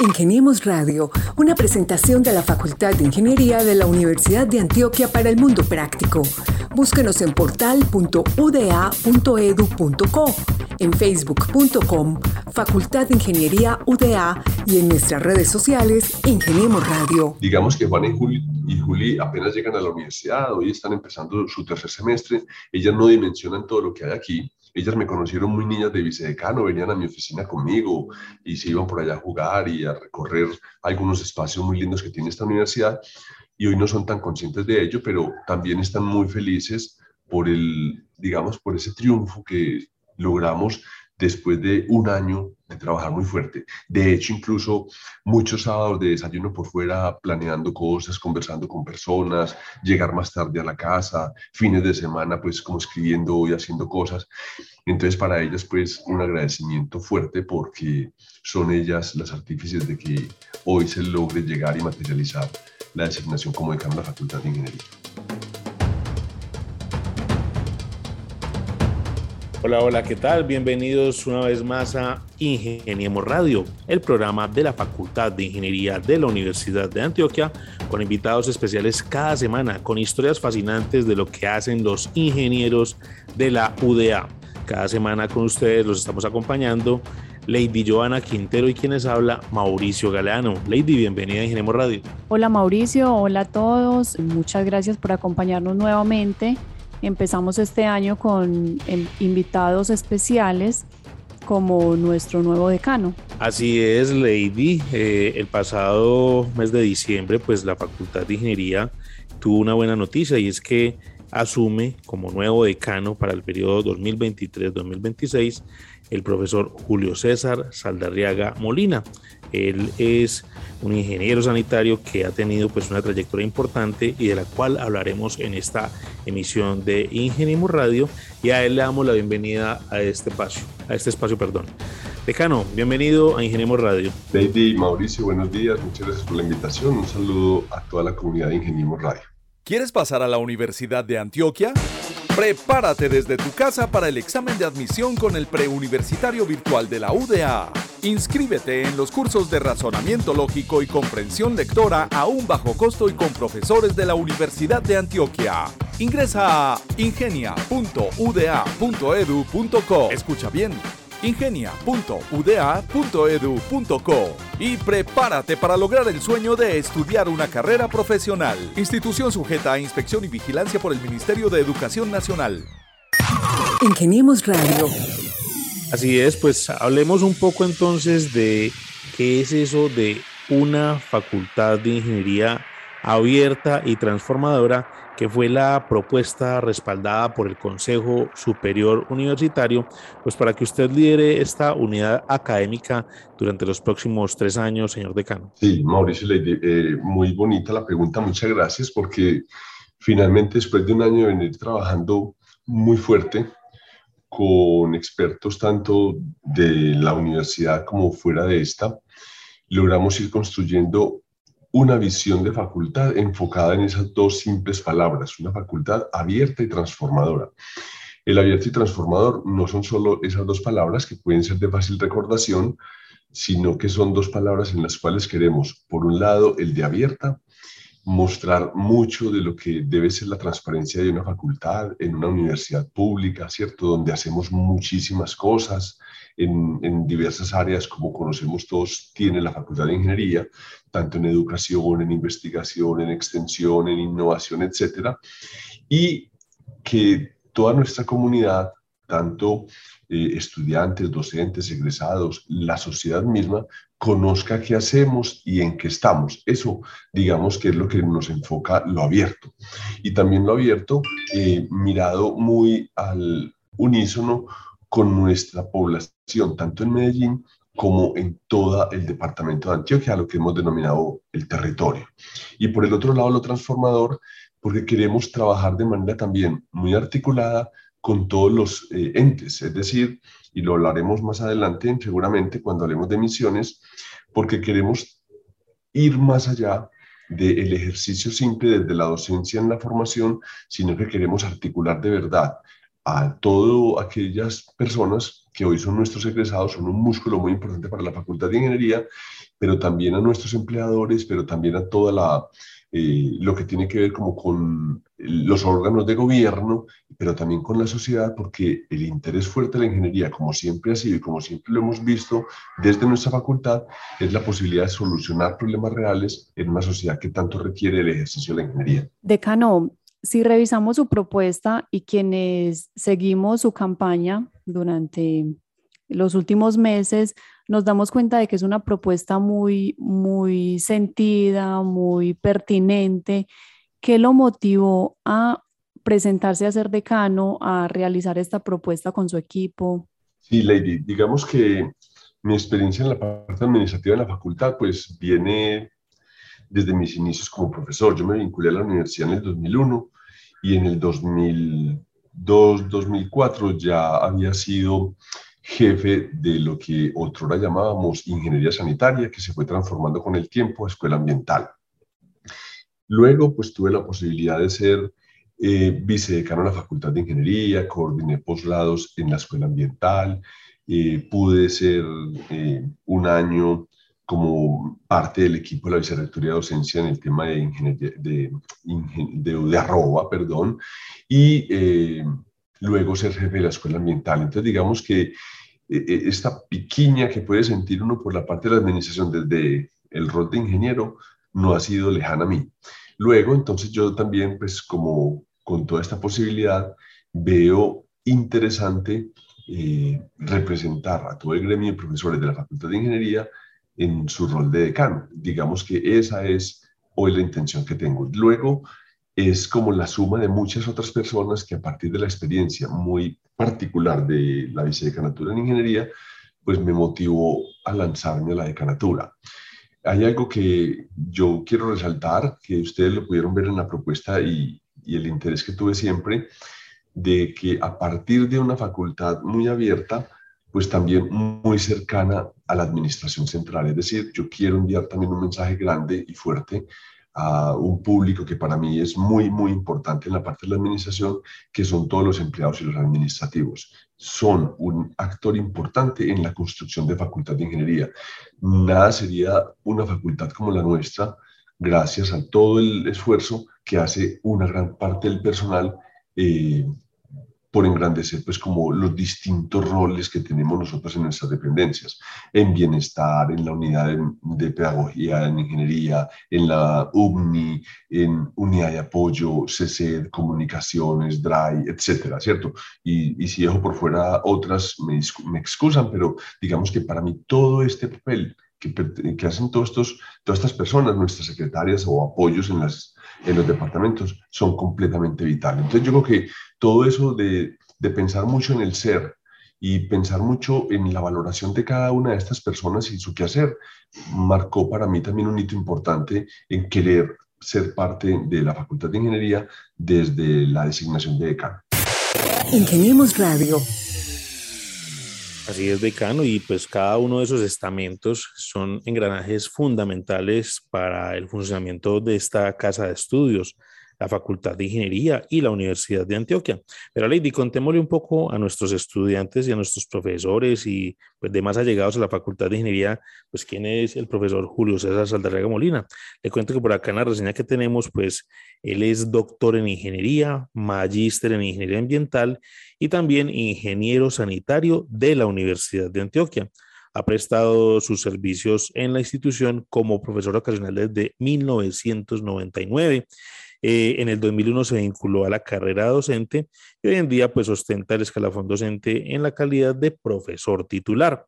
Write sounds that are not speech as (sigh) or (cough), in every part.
Ingeniemos Radio, una presentación de la Facultad de Ingeniería de la Universidad de Antioquia para el Mundo Práctico. Búsquenos en portal.uda.edu.co, en facebook.com, Facultad de Ingeniería UDA y en nuestras redes sociales, Ingeniemos Radio. Digamos que Juan y Juli, y Juli apenas llegan a la universidad, hoy están empezando su tercer semestre, ellas no dimensionan todo lo que hay aquí, ellas me conocieron muy niñas de vicedecano, venían a mi oficina conmigo y se iban por allá a jugar y a recorrer algunos espacios muy lindos que tiene esta universidad. Y hoy no son tan conscientes de ello, pero también están muy felices por el, digamos, por ese triunfo que logramos después de un año trabajar muy fuerte. De hecho, incluso muchos sábados de desayuno por fuera, planeando cosas, conversando con personas, llegar más tarde a la casa, fines de semana, pues como escribiendo y haciendo cosas. Entonces, para ellas, pues un agradecimiento fuerte porque son ellas las artífices de que hoy se logre llegar y materializar la designación como decano de la Facultad de Ingeniería. Hola, hola, ¿qué tal? Bienvenidos una vez más a Ingeniemos Radio, el programa de la Facultad de Ingeniería de la Universidad de Antioquia, con invitados especiales cada semana, con historias fascinantes de lo que hacen los ingenieros de la UDA. Cada semana con ustedes los estamos acompañando Lady Joana Quintero y quienes habla Mauricio Galeano. Lady, bienvenida a Ingeniemos Radio. Hola Mauricio, hola a todos, muchas gracias por acompañarnos nuevamente Empezamos este año con em, invitados especiales como nuestro nuevo decano. Así es, Lady. Eh, el pasado mes de diciembre, pues la Facultad de Ingeniería tuvo una buena noticia y es que asume como nuevo decano para el periodo 2023-2026 el profesor Julio César Saldarriaga Molina. Él es un ingeniero sanitario que ha tenido pues una trayectoria importante y de la cual hablaremos en esta emisión de Ingeniemos Radio y a él le damos la bienvenida a este espacio, a este espacio, perdón. Decano, bienvenido a Ingeniemos Radio. Lady Mauricio, buenos días, muchas gracias por la invitación. Un saludo a toda la comunidad de Ingeniemos Radio. ¿Quieres pasar a la Universidad de Antioquia? Prepárate desde tu casa para el examen de admisión con el preuniversitario virtual de la UDA. Inscríbete en los cursos de razonamiento lógico y comprensión lectora a un bajo costo y con profesores de la Universidad de Antioquia. Ingresa a ingenia.uda.edu.co. Escucha bien ingenia.uda.edu.co y prepárate para lograr el sueño de estudiar una carrera profesional. Institución sujeta a inspección y vigilancia por el Ministerio de Educación Nacional. Ingeniemos Radio. Así es, pues hablemos un poco entonces de qué es eso de una facultad de ingeniería abierta y transformadora que fue la propuesta respaldada por el Consejo Superior Universitario, pues para que usted lidere esta unidad académica durante los próximos tres años, señor decano. Sí, Mauricio eh, muy bonita la pregunta, muchas gracias, porque finalmente después de un año de venir trabajando muy fuerte con expertos tanto de la universidad como fuera de esta, logramos ir construyendo una visión de facultad enfocada en esas dos simples palabras, una facultad abierta y transformadora. El abierto y transformador no son solo esas dos palabras que pueden ser de fácil recordación, sino que son dos palabras en las cuales queremos, por un lado, el de abierta, mostrar mucho de lo que debe ser la transparencia de una facultad en una universidad pública, ¿cierto? Donde hacemos muchísimas cosas, en, diversas áreas, como conocemos todos, tiene la Facultad de Ingeniería, tanto en educación, en investigación, en extensión, en innovación, etcétera, y que toda nuestra comunidad, tanto eh, estudiantes, docentes, egresados, la sociedad misma, conozca qué hacemos y en qué estamos. Eso, digamos, que es lo que nos enfoca lo abierto. Y también lo abierto, eh, mirado muy al unísono con nuestra población, tanto en Medellín como en todo el departamento de Antioquia, lo que hemos denominado el territorio. Y por el otro lado, lo transformador, porque queremos trabajar de manera también muy articulada con todos los eh, entes, es decir, y lo hablaremos más adelante seguramente cuando hablemos de misiones, porque queremos ir más allá del ejercicio simple desde la docencia en la formación, sino que queremos articular de verdad a todas aquellas personas que hoy son nuestros egresados, son un músculo muy importante para la Facultad de Ingeniería, pero también a nuestros empleadores, pero también a toda la, eh, lo que tiene que ver como con los órganos de gobierno, pero también con la sociedad, porque el interés fuerte de la ingeniería, como siempre ha sido y como siempre lo hemos visto desde nuestra facultad, es la posibilidad de solucionar problemas reales en una sociedad que tanto requiere el ejercicio de la ingeniería. Decano, si revisamos su propuesta y quienes seguimos su campaña durante los últimos meses, nos damos cuenta de que es una propuesta muy, muy sentida, muy pertinente. ¿Qué lo motivó a presentarse a ser decano, a realizar esta propuesta con su equipo? Sí, Lady, digamos que mi experiencia en la parte administrativa de la facultad pues viene desde mis inicios como profesor. Yo me vinculé a la universidad en el 2001 y en el 2002, 2004 ya había sido jefe de lo que otrora llamábamos ingeniería sanitaria, que se fue transformando con el tiempo a escuela ambiental. Luego, pues tuve la posibilidad de ser eh, vicedecano en la Facultad de Ingeniería, coordiné posgrados en la escuela ambiental, eh, pude ser eh, un año como parte del equipo de la Vicerrectoría de Docencia en el tema de de, de, de arroba, perdón, y eh, luego ser jefe de la escuela ambiental. Entonces, digamos que eh, eh, esta piquiña que puede sentir uno por la parte de la administración desde el rol de ingeniero no ha sido lejana a mí. Luego, entonces yo también, pues como con toda esta posibilidad, veo interesante representar a todo el gremio de profesores de la Facultad de Ingeniería en su rol de decano. Digamos que esa es hoy la intención que tengo. Luego es como la suma de muchas otras personas que a partir de la experiencia muy particular de la vicedecanatura en ingeniería, pues me motivó a lanzarme a la decanatura. Hay algo que yo quiero resaltar, que ustedes lo pudieron ver en la propuesta y, y el interés que tuve siempre, de que a partir de una facultad muy abierta, pues también muy cercana a la administración central. Es decir, yo quiero enviar también un mensaje grande y fuerte a un público que para mí es muy, muy importante en la parte de la administración, que son todos los empleados y los administrativos. Son un actor importante en la construcción de facultad de ingeniería. Nada sería una facultad como la nuestra gracias a todo el esfuerzo que hace una gran parte del personal eh, por engrandecer pues como los distintos roles que tenemos nosotros en nuestras dependencias, en bienestar, en la unidad de, pedagogía, en ingeniería, en la UMNI, en unidad de apoyo, CC, comunicaciones, DRAI, etcétera, ¿cierto? Y, y si dejo por fuera otras, me, me excusan, pero digamos que para mí todo este papel que, que, hacen todos estos, todas estas personas, nuestras secretarias o apoyos en, las, en los departamentos, son completamente vitales. Entonces yo creo que todo eso de, de pensar mucho en el ser y pensar mucho en la valoración de cada una de estas personas y su quehacer, marcó para mí también un hito importante en querer ser parte de la Facultad de Ingeniería desde la designación de decano. Ingeniemos Radio. Así es, decano, y pues cada uno de esos estamentos son engranajes fundamentales para el funcionamiento de esta casa de estudios la Facultad de Ingeniería y la Universidad de Antioquia. Pero Lady, contémosle un poco a nuestros estudiantes y a nuestros profesores y pues demás allegados a la Facultad de Ingeniería, pues quién es el profesor Julio César Saldarriaga Molina. Le cuento que por acá en la reseña que tenemos, pues él es doctor en Ingeniería, magíster en Ingeniería Ambiental y también ingeniero sanitario de la Universidad de Antioquia ha prestado sus servicios en la institución como profesor ocasional desde 1999 eh, en el 2001 se vinculó a la carrera docente y hoy en día pues ostenta el escalafón docente en la calidad de profesor titular.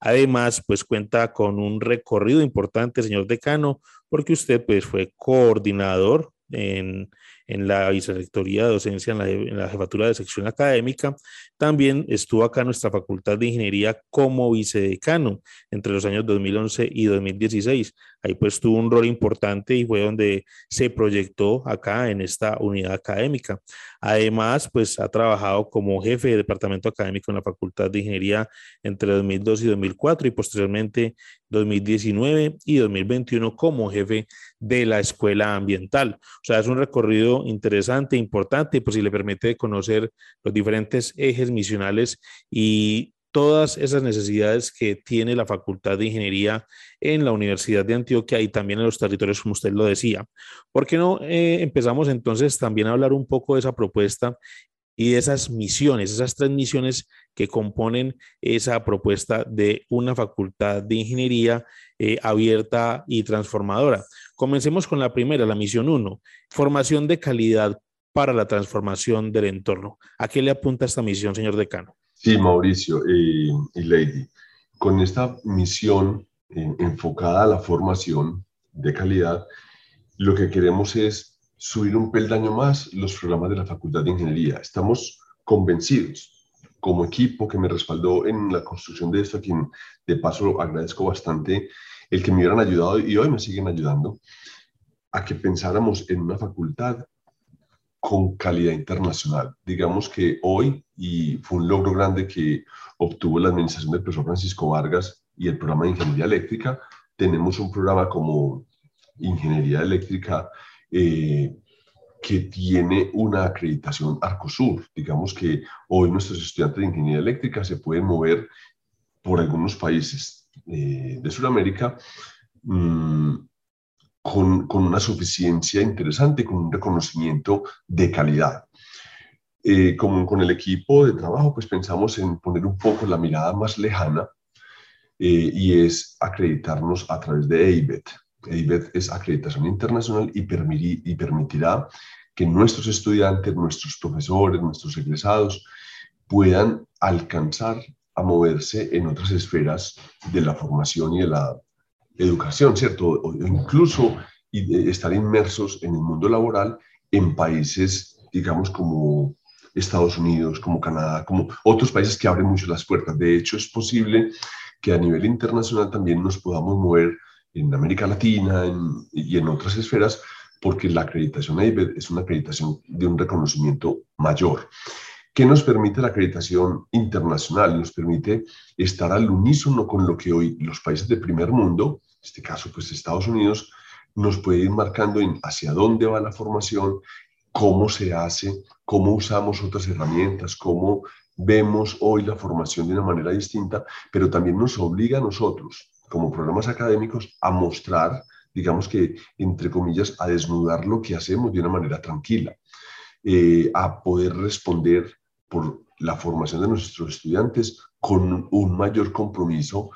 Además, pues cuenta con un recorrido importante, señor decano, porque usted pues fue coordinador en en la vicerrectoría de docencia, en la, jefatura de sección académica. También estuvo acá en nuestra Facultad de Ingeniería como vicedecano entre los años 2011 y 2016. Ahí pues tuvo un rol importante y fue donde se proyectó acá en esta unidad académica. Además, pues ha trabajado como jefe de departamento académico en la Facultad de Ingeniería entre 2002 y 2004 y posteriormente 2019 y 2021 como jefe de la Escuela Ambiental. O sea, es un recorrido interesante, importante, pues si le permite conocer los diferentes ejes misionales y todas esas necesidades que tiene la Facultad de Ingeniería en la Universidad de Antioquia y también en los territorios, como usted lo decía. ¿Por qué no eh, empezamos entonces también a hablar un poco de esa propuesta y de esas misiones, esas tres misiones que componen esa propuesta de una facultad de ingeniería eh, abierta y transformadora. Comencemos con la primera, la misión 1, formación de calidad para la transformación del entorno. ¿A qué le apunta esta misión, señor decano? Sí, Mauricio y, Lady, con esta misión eh, enfocada a la formación de calidad, lo que queremos es subir un peldaño más los programas de la Facultad de Ingeniería. Estamos convencidos como equipo que me respaldó en la construcción de esto, a quien de paso agradezco bastante el que me hubieran ayudado y hoy me siguen ayudando, a que pensáramos en una facultad con calidad internacional. Digamos que hoy, y fue un logro grande que obtuvo la administración del profesor Francisco Vargas y el programa de Ingeniería Eléctrica, tenemos un programa como Ingeniería Eléctrica eh, que tiene una acreditación Arcosur. Digamos que hoy nuestros estudiantes de Ingeniería Eléctrica se pueden mover por algunos países eh, de Sudamérica mm, con, una suficiencia interesante, con un reconocimiento de calidad. Eh, como con el equipo de trabajo, pues pensamos en poner un poco la mirada más lejana eh, y es acreditarnos a través de EIBET. EIBET es acreditación internacional y, y permitirá que nuestros estudiantes, nuestros profesores, nuestros egresados puedan alcanzar a moverse en otras esferas de la formación y de la educación, ¿cierto? O incluso estar inmersos en el mundo laboral en países, digamos, como Estados Unidos, como Canadá, como otros países que abren mucho las puertas. De hecho, es posible que a nivel internacional también nos podamos mover en América Latina y en otras esferas, porque la acreditación AIBED es una acreditación de un reconocimiento mayor. ¿Qué nos permite la acreditación internacional? Nos permite estar al unísono con lo que hoy los países de primer mundo, este caso pues Estados Unidos, nos puede ir marcando en hacia dónde va la formación, cómo se hace, cómo usamos otras herramientas, cómo vemos hoy la formación de una manera distinta, pero también nos obliga a nosotros, como programas académicos, a mostrar, digamos que, entre comillas, a desnudar lo que hacemos de una manera tranquila, eh, a poder responder por la formación de nuestros estudiantes con un mayor compromiso.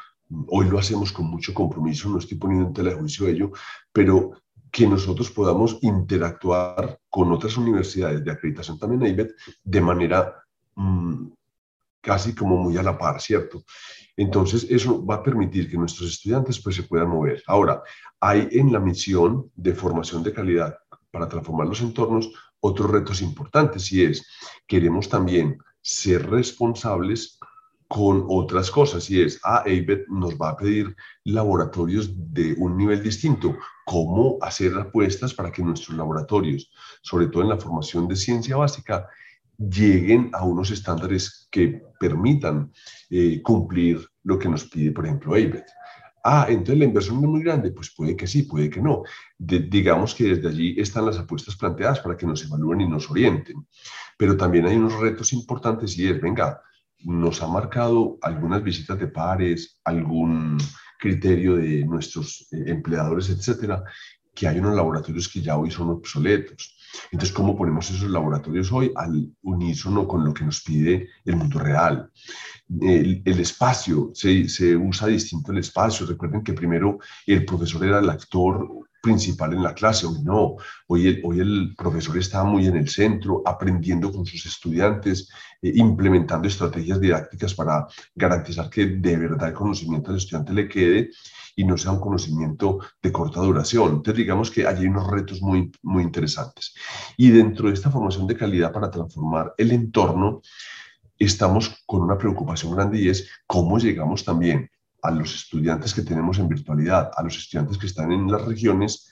Hoy lo hacemos con mucho compromiso, no estoy poniendo en tela de juicio ello, pero que nosotros podamos interactuar con otras universidades de acreditación también IBET de manera mm, casi como muy a la par, ¿cierto? Entonces, eso va a permitir que nuestros estudiantes pues, se puedan mover. Ahora, hay en la misión de formación de calidad para transformar los entornos otros retos importantes y es, queremos también ser responsables con otras cosas y es, ah, ABET nos va a pedir laboratorios de un nivel distinto, cómo hacer apuestas para que nuestros laboratorios, sobre todo en la formación de ciencia básica, lleguen a unos estándares que permitan eh, cumplir lo que nos pide, por ejemplo, ABET. Ah, entonces la inversión es muy grande, pues puede que sí, puede que no. digamos que desde allí están las apuestas planteadas para que nos evalúen y nos orienten. Pero también hay unos retos importantes y es, venga, nos ha marcado algunas visitas de pares, algún criterio de nuestros eh, empleadores, etcétera, que hay unos laboratorios que ya hoy son obsoletos. Entonces, ¿cómo ponemos esos laboratorios hoy al unísono con lo que nos pide el mundo real? El, espacio, se, se, usa distinto el espacio. Recuerden que primero el profesor era el actor principal en la clase. Hoy no, hoy el, hoy el profesor está muy en el centro, aprendiendo con sus estudiantes, eh, implementando estrategias didácticas para garantizar que de verdad el conocimiento al estudiante le quede y no sea un conocimiento de corta duración. Entonces, digamos que hay unos retos muy, muy interesantes. Y dentro de esta formación de calidad para transformar el entorno, estamos con una preocupación grande y es cómo llegamos también a los estudiantes que tenemos en virtualidad, a los estudiantes que están en las regiones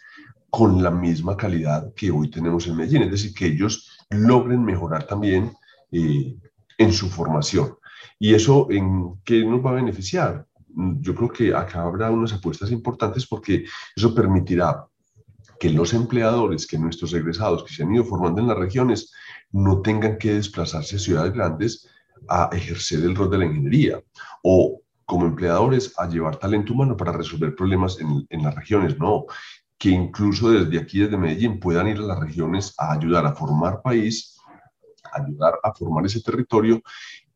con la misma calidad que hoy tenemos en Medellín, es decir, que ellos logren mejorar también eh, en su formación. ¿Y eso en qué nos va a beneficiar? yo creo que acá habrá unas apuestas importantes porque eso permitirá que los empleadores, que nuestros egresados que se han ido formando en las regiones, no tengan que desplazarse a ciudades grandes a ejercer el rol de la ingeniería o como empleadores a llevar talento humano para resolver problemas en, en las regiones, no, que incluso desde aquí, desde Medellín, puedan ir a las regiones a ayudar a formar país, ayudar a formar ese territorio,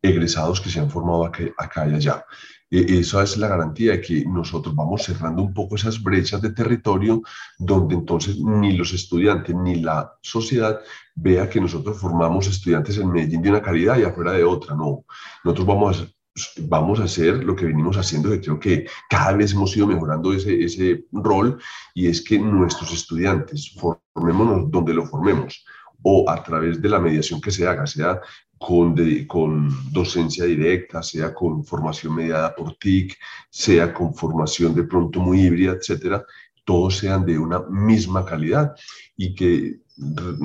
egresados que se han formado acá, acá y allá. E, esa es la garantía de que nosotros vamos cerrando un poco esas brechas de territorio donde entonces ni los estudiantes ni la sociedad vea que nosotros formamos estudiantes en Medellín de una calidad y afuera de otra. No, nosotros vamos vamos a hacer lo que venimos haciendo, que creo que cada vez hemos ido mejorando ese, ese rol, y es que nuestros estudiantes, formémonos donde lo formemos, o a través de la mediación que se haga, sea con, con docencia directa, sea con formación mediada por TIC, sea con formación de pronto muy híbrida, etcétera, todos sean de una misma calidad y que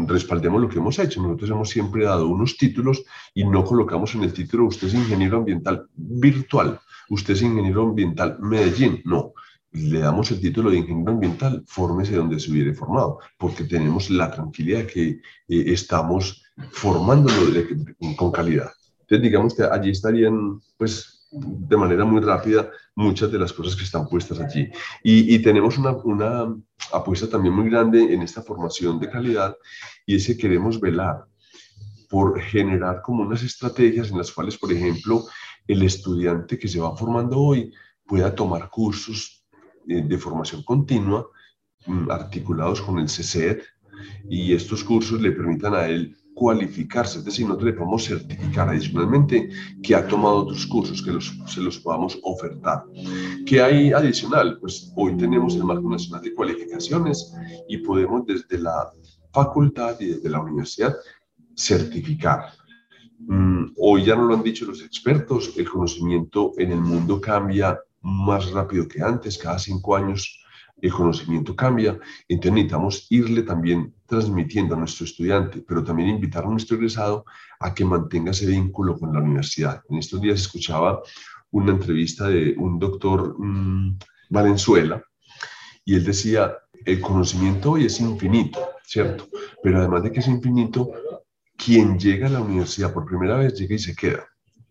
respaldemos lo que hemos hecho. Nosotros hemos siempre dado unos títulos y no colocamos en el título usted es ingeniero ambiental virtual, usted es ingeniero ambiental Medellín. No, le damos el título de ingeniero ambiental, fórmese donde se hubiere formado, porque tenemos la tranquilidad de que eh, estamos formándolo con calidad. Entonces, digamos que allí estarían, pues, de manera muy rápida muchas de las cosas que están puestas allí. Y, tenemos una, una, apuesta también muy grande en esta formación de calidad y es que queremos velar por generar como unas estrategias en las cuales, por ejemplo, el estudiante que se va formando hoy pueda tomar cursos eh, de formación continua mm, articulados con el CCED y estos cursos le permitan a él cualificarse, es decir, nosotros le podemos certificar adicionalmente que ha tomado otros cursos, que los, se los podamos ofertar. ¿Qué hay adicional? Pues hoy tenemos el Marco Nacional de Cualificaciones y podemos desde la facultad y desde la universidad certificar. Mm, hoy ya nos lo han dicho los expertos, el conocimiento en el mundo cambia más rápido que antes, cada cinco años el conocimiento cambia, entonces necesitamos irle también transmitiendo a nuestro estudiante, pero también invitar a nuestro egresado a que mantenga ese vínculo con la universidad. En estos días escuchaba una entrevista de un doctor mm, Valenzuela y él decía, el conocimiento hoy es infinito, ¿cierto? Pero además de que es infinito, quien llega a la universidad por primera vez llega y se queda.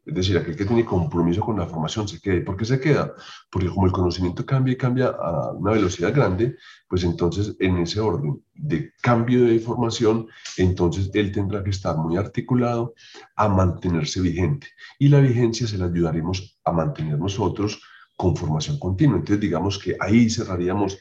Es decir, aquel que tiene compromiso con la formación se queda. ¿Y por qué se queda? Porque como el conocimiento cambia y cambia a una velocidad grande, pues entonces en ese orden de cambio de formación, entonces él tendrá que estar muy articulado a mantenerse vigente. Y la vigencia se la ayudaremos a mantener nosotros con formación continua. Entonces digamos que ahí cerraríamos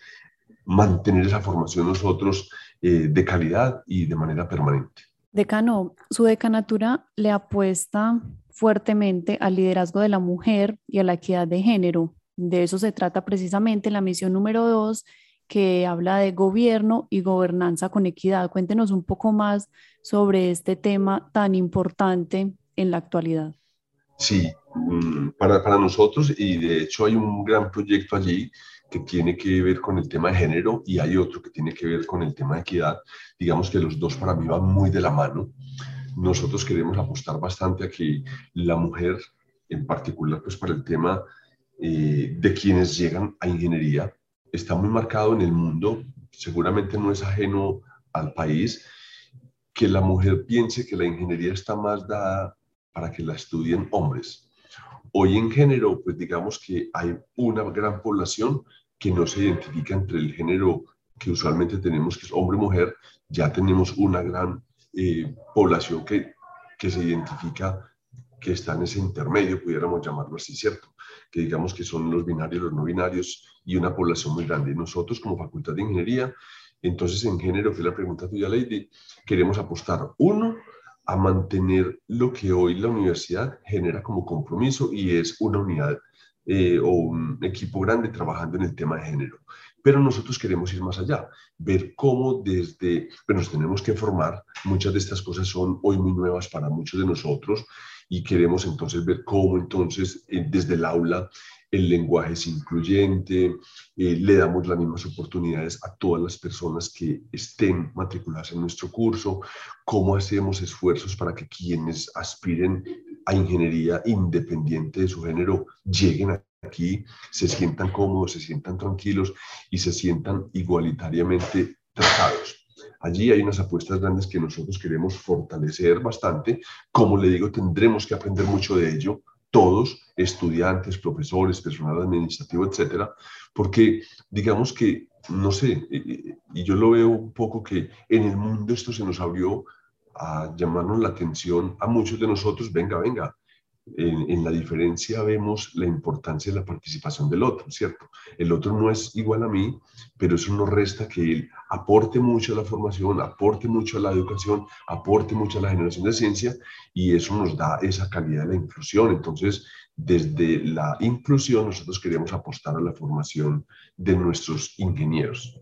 mantener esa formación nosotros eh, de calidad y de manera permanente. Decano, su decanatura le apuesta fuertemente al liderazgo de la mujer y a la equidad de género. De eso se trata precisamente la misión número dos, que habla de gobierno y gobernanza con equidad. Cuéntenos un poco más sobre este tema tan importante en la actualidad. Sí, mm, para, para nosotros, y de hecho hay un gran proyecto allí que tiene que ver con el tema de género y hay otro que tiene que ver con el tema de equidad. Digamos que los dos para mí van muy de la mano nosotros queremos apostar bastante a que la mujer, en particular pues para el tema eh, de quienes llegan a ingeniería, está muy marcado en el mundo, seguramente no es ajeno al país, que la mujer piense que la ingeniería está más dada para que la estudien hombres. Hoy en género, pues digamos que hay una gran población que no se identifica entre el género que usualmente tenemos, que es hombre-mujer, ya tenemos una gran eh, población que, que se identifica que está en ese intermedio, pudiéramos llamarlo así, ¿cierto? Que digamos que son los binarios, los no binarios y una población muy grande. Nosotros como Facultad de Ingeniería, entonces en género, que la pregunta tuya, Lady, queremos apostar, uno, a mantener lo que hoy la universidad genera como compromiso y es una unidad eh, o un equipo grande trabajando en el tema de género. Pero nosotros queremos ir más allá, ver cómo desde, pero nos tenemos que formar, muchas de estas cosas son hoy muy nuevas para muchos de nosotros y queremos entonces ver cómo entonces eh, desde el aula el lenguaje es incluyente, eh, le damos las mismas oportunidades a todas las personas que estén matriculadas en nuestro curso, cómo hacemos esfuerzos para que quienes aspiren a ingeniería independiente de su género lleguen a aquí se sientan cómodos, se sientan tranquilos y se sientan igualitariamente tratados. allí hay unas apuestas grandes que nosotros queremos fortalecer bastante. Como le digo, tendremos que aprender mucho de ello, todos, estudiantes, profesores, personal administrativo, etcétera, porque digamos que, no sé, y yo lo veo un poco que en el mundo esto se nos abrió a llamarnos la atención a muchos de nosotros, venga, venga, en, la diferencia vemos la importancia de la participación del otro, ¿cierto? El otro no es igual a mí, pero eso no resta que él aporte mucho a la formación, aporte mucho a la educación, aporte mucho a la generación de ciencia y eso nos da esa calidad de la inclusión. Entonces, desde la inclusión nosotros queremos apostar a la formación de nuestros ingenieros.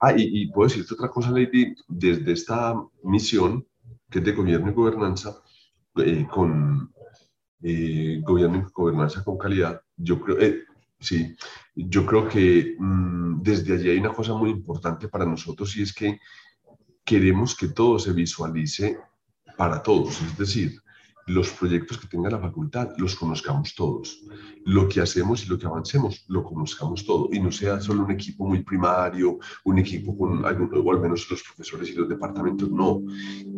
Ah, y, puedo decirte otra cosa, Lady, desde esta misión que es de gobierno y gobernanza, eh, con eh, gobierno y gobernanza con calidad, yo creo, eh, sí, yo creo que mm, desde allí hay una cosa muy importante para nosotros y es que queremos que todo se visualice para todos, es decir, los proyectos que tenga la facultad los conozcamos todos. Lo que hacemos y lo que avancemos lo conozcamos todo y no sea solo un equipo muy primario, un equipo con algún, o al menos los profesores y los departamentos, no.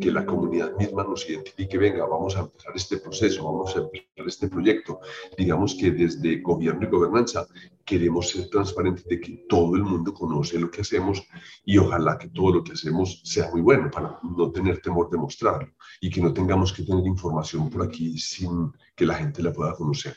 Que la comunidad misma nos identifique, venga, vamos a empezar este proceso, vamos a empezar este proyecto. Digamos que desde gobierno y gobernanza queremos ser transparentes de que todo el mundo conoce lo que hacemos y ojalá que todo lo que hacemos sea muy bueno para no tener temor de mostrarlo y que no tengamos que tener información por aquí sin que la gente la pueda conocer.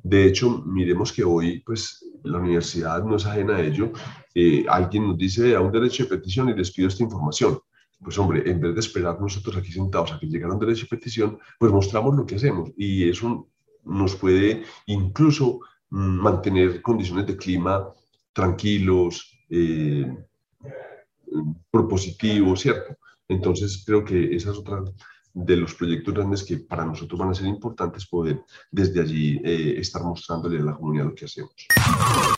De hecho, miremos que hoy pues la universidad no es ajena a ello. Eh, alguien nos dice a un derecho de petición y les pido esta información. Pues hombre, en vez de esperar nosotros aquí sentados a que llegara un derecho de petición, pues mostramos lo que hacemos y eso nos puede incluso mantener condiciones de clima tranquilos, eh, propositivos, ¿cierto? Entonces creo que esa es otra de los proyectos grandes que para nosotros van a ser importantes poder desde allí eh, estar mostrándole a la comunidad lo que hacemos.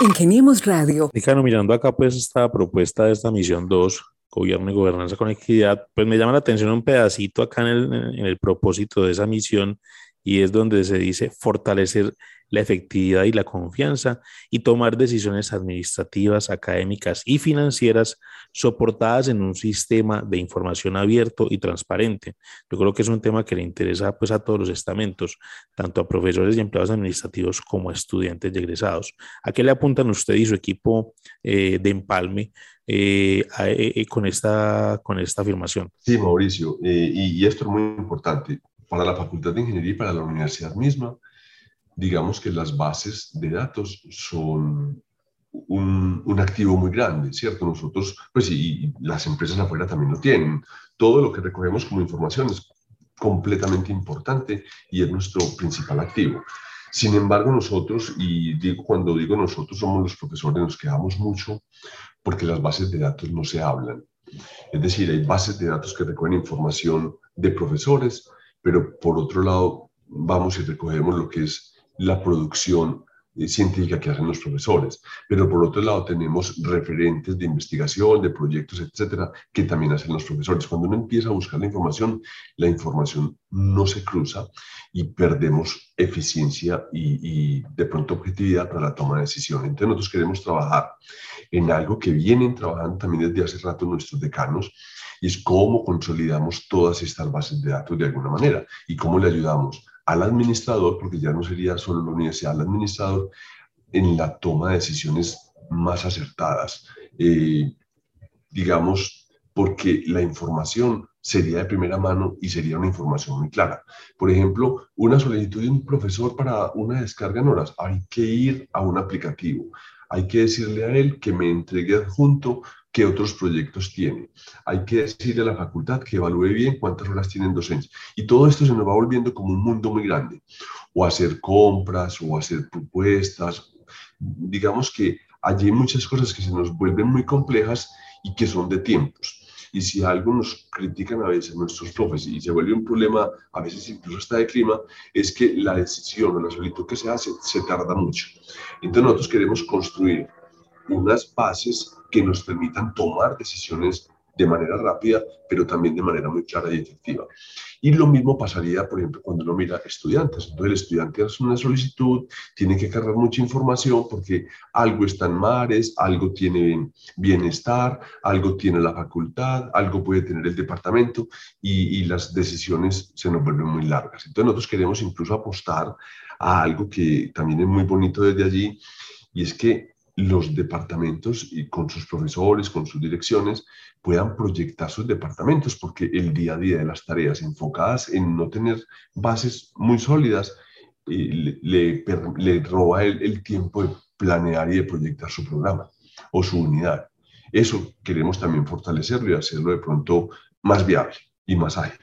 Ingeniemos Radio. Nicano, mirando acá pues esta propuesta de esta misión 2, gobierno y gobernanza con equidad, pues me llama la atención un pedacito acá en el, en el propósito de esa misión y es donde se dice fortalecer la efectividad y la confianza y tomar decisiones administrativas, académicas y financieras soportadas en un sistema de información abierto y transparente. Yo creo que es un tema que le interesa pues, a todos los estamentos, tanto a profesores y empleados administrativos como a estudiantes y egresados. ¿A qué le apuntan usted y su equipo eh, de empalme eh, eh, con, esta, con esta afirmación? Sí, Mauricio, y, y esto es muy importante para la Facultad de Ingeniería y para la universidad misma digamos que las bases de datos son un, un, activo muy grande, ¿cierto? Nosotros, pues, y, las empresas afuera también lo tienen. Todo lo que recogemos como información es completamente importante y es nuestro principal activo. Sin embargo, nosotros, y digo, cuando digo nosotros, somos los profesores, nos quedamos mucho porque las bases de datos no se hablan. Es decir, hay bases de datos que recogen información de profesores, pero por otro lado, vamos y recogemos lo que es la producción eh, científica que hacen los profesores, pero por otro lado tenemos referentes de investigación, de proyectos, etcétera, que también hacen los profesores. Cuando uno empieza a buscar la información, la información no se cruza y perdemos eficiencia y, de pronto objetividad para la toma de decisiones. Entonces nosotros queremos trabajar en algo que vienen trabajando también desde hace rato nuestros decanos, y es cómo consolidamos todas estas bases de datos de alguna manera y cómo le ayudamos al administrador, porque ya no sería solo la universidad, al administrador en la toma de decisiones más acertadas. Eh, digamos, porque la información sería de primera mano y sería una información muy clara. Por ejemplo, una solicitud de un profesor para una descarga en horas, hay que ir a un aplicativo, hay que decirle a él que me entregue adjunto qué otros proyectos tiene. Hay que decirle a la facultad que evalúe bien cuántas horas tienen docencia. Y todo esto se nos va volviendo como un mundo muy grande. O hacer compras, o hacer propuestas. Digamos que allí hay muchas cosas que se nos vuelven muy complejas y que son de tiempos. Y si algo nos critican a veces nuestros profes y se vuelve un problema, a veces incluso hasta de clima, es que la decisión o la solicitud que se hace se tarda mucho. Entonces nosotros queremos construir unas bases que nos permitan tomar decisiones de manera rápida, pero también de manera muy clara y efectiva. Y lo mismo pasaría, por ejemplo, cuando uno mira estudiantes. Entonces el estudiante hace una solicitud, tiene que cargar mucha información porque algo está en mares, algo tiene bienestar, algo tiene la facultad, algo puede tener el departamento y, las decisiones se nos vuelven muy largas. Entonces nosotros queremos incluso apostar a algo que también es muy bonito desde allí y es que los departamentos y con sus profesores, con sus direcciones, puedan proyectar sus departamentos, porque el día a día de las tareas enfocadas en no tener bases muy sólidas eh, le, le, roba el, el tiempo de planear y de proyectar su programa o su unidad. Eso queremos también fortalecerlo y hacerlo de pronto más viable y más ágil.